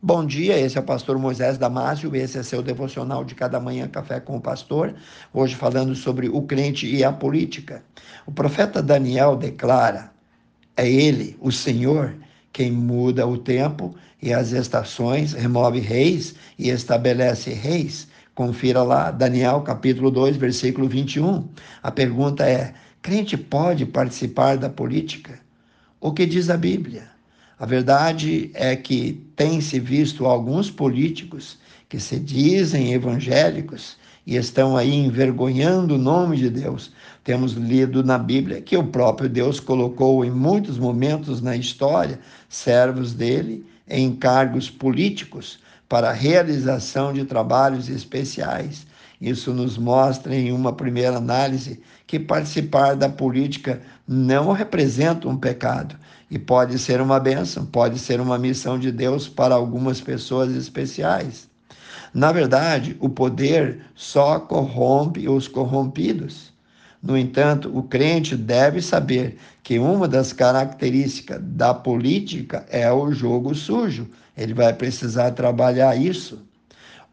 Bom dia, esse é o pastor Moisés Damásio, esse é seu devocional de cada manhã Café com o Pastor, hoje falando sobre o crente e a política. O profeta Daniel declara: é ele, o Senhor, quem muda o tempo e as estações, remove reis e estabelece reis. Confira lá, Daniel capítulo 2, versículo 21. A pergunta é: crente pode participar da política? O que diz a Bíblia? A verdade é que tem-se visto alguns políticos que se dizem evangélicos e estão aí envergonhando o nome de Deus. Temos lido na Bíblia que o próprio Deus colocou em muitos momentos na história servos dele em cargos políticos para a realização de trabalhos especiais. Isso nos mostra, em uma primeira análise, que participar da política não representa um pecado e pode ser uma bênção, pode ser uma missão de Deus para algumas pessoas especiais. Na verdade, o poder só corrompe os corrompidos. No entanto, o crente deve saber que uma das características da política é o jogo sujo. Ele vai precisar trabalhar isso.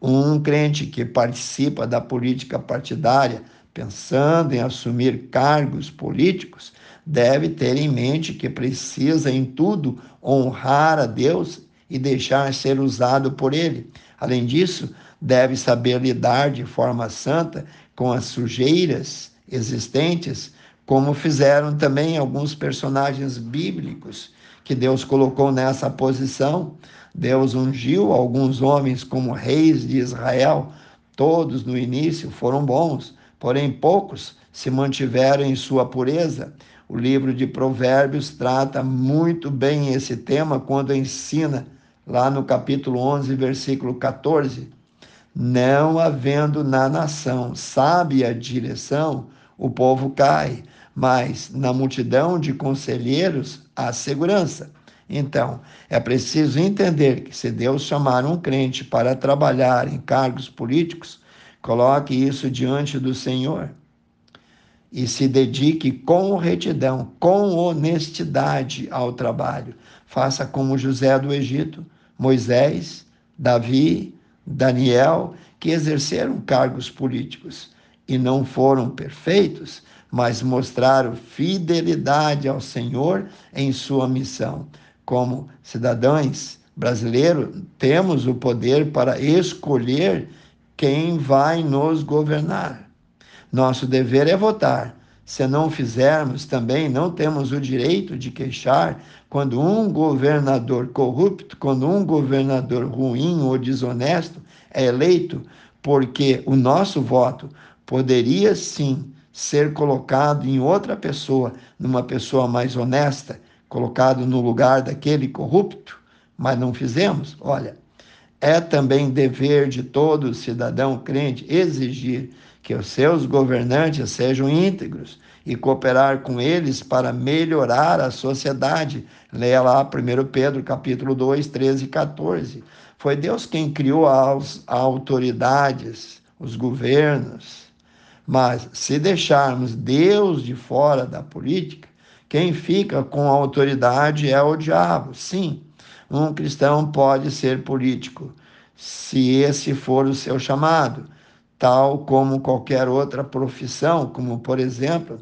Um crente que participa da política partidária, pensando em assumir cargos políticos, deve ter em mente que precisa em tudo honrar a Deus e deixar ser usado por Ele. Além disso, deve saber lidar de forma santa com as sujeiras existentes, como fizeram também alguns personagens bíblicos que Deus colocou nessa posição. Deus ungiu alguns homens como reis de Israel. Todos no início foram bons, porém poucos se mantiveram em sua pureza. O livro de Provérbios trata muito bem esse tema quando ensina, lá no capítulo 11, versículo 14: Não havendo na nação sábia direção, o povo cai, mas na multidão de conselheiros há segurança. Então, é preciso entender que se Deus chamar um crente para trabalhar em cargos políticos, coloque isso diante do Senhor e se dedique com retidão, com honestidade ao trabalho. Faça como José do Egito, Moisés, Davi, Daniel, que exerceram cargos políticos e não foram perfeitos, mas mostraram fidelidade ao Senhor em sua missão. Como cidadãos brasileiros, temos o poder para escolher quem vai nos governar. Nosso dever é votar. Se não fizermos, também não temos o direito de queixar quando um governador corrupto, quando um governador ruim ou desonesto é eleito, porque o nosso voto poderia sim ser colocado em outra pessoa, numa pessoa mais honesta, colocado no lugar daquele corrupto, mas não fizemos. Olha, é também dever de todo cidadão crente exigir que os seus governantes sejam íntegros e cooperar com eles para melhorar a sociedade. Leia lá 1 Pedro capítulo 2, 13 e 14. Foi Deus quem criou as autoridades, os governos. Mas se deixarmos Deus de fora da política, quem fica com a autoridade é o diabo. Sim, um cristão pode ser político, se esse for o seu chamado tal como qualquer outra profissão, como, por exemplo,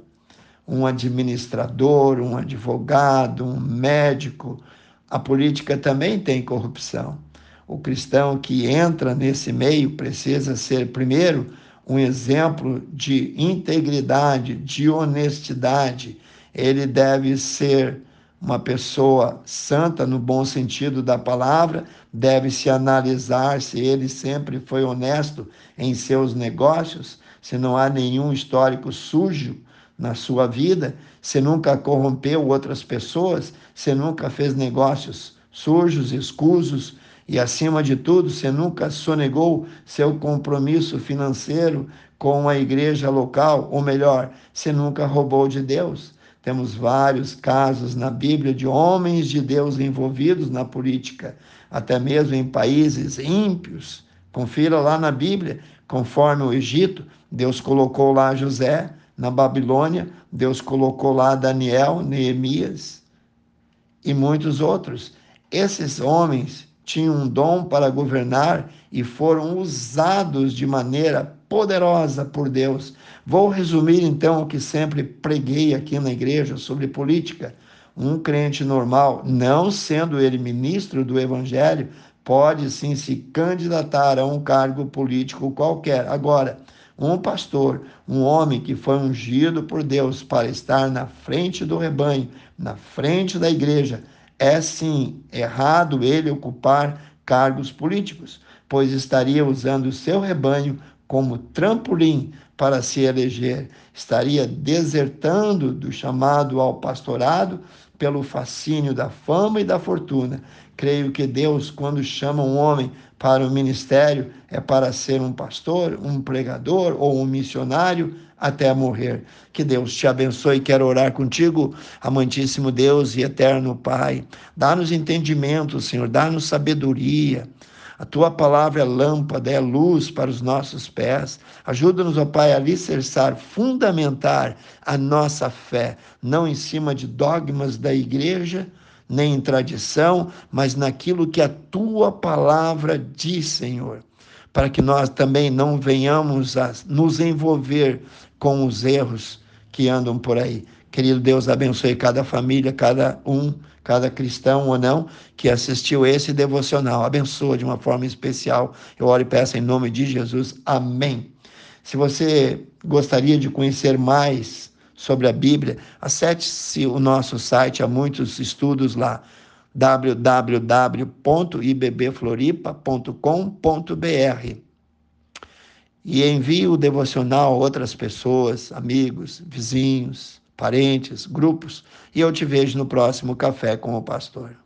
um administrador, um advogado, um médico. A política também tem corrupção. O cristão que entra nesse meio precisa ser, primeiro, um exemplo de integridade, de honestidade. Ele deve ser uma pessoa santa no bom sentido da palavra, deve se analisar se ele sempre foi honesto em seus negócios, se não há nenhum histórico sujo na sua vida, se nunca corrompeu outras pessoas, se nunca fez negócios sujos, escusos e, acima de tudo, se nunca sonegou seu compromisso financeiro com a igreja local, ou melhor, se nunca roubou de Deus. Temos vários casos na Bíblia de homens de Deus envolvidos na política, até mesmo em países ímpios. Confira lá na Bíblia, conforme o Egito, Deus colocou lá José, na Babilônia, Deus colocou lá Daniel, Neemias e muitos outros. Esses homens tinham um dom para governar e foram usados de maneira poderosa por Deus. Vou resumir então o que sempre preguei aqui na igreja sobre política. Um crente normal, não sendo ele ministro do evangelho, pode sim se candidatar a um cargo político qualquer. Agora, um pastor, um homem que foi ungido por Deus para estar na frente do rebanho, na frente da igreja, é sim errado ele ocupar cargos políticos, pois estaria usando o seu rebanho como trampolim para se eleger, estaria desertando do chamado ao pastorado pelo fascínio da fama e da fortuna. Creio que Deus, quando chama um homem para o ministério, é para ser um pastor, um pregador ou um missionário até morrer. Que Deus te abençoe. Quero orar contigo, amantíssimo Deus e eterno Pai. Dá-nos entendimento, Senhor, dá-nos sabedoria. A tua palavra é lâmpada, é luz para os nossos pés. Ajuda-nos, ó Pai, a alicerçar, fundamentar a nossa fé, não em cima de dogmas da igreja, nem em tradição, mas naquilo que a tua palavra diz, Senhor, para que nós também não venhamos a nos envolver com os erros que andam por aí. Querido Deus, abençoe cada família, cada um, cada cristão ou não que assistiu esse devocional. Abençoa de uma forma especial. Eu oro e peço em nome de Jesus. Amém. Se você gostaria de conhecer mais sobre a Bíblia, acesse o nosso site, há muitos estudos lá www.ibbfloripa.com.br e envie o devocional a outras pessoas, amigos, vizinhos, parentes, grupos, e eu te vejo no próximo Café com o Pastor.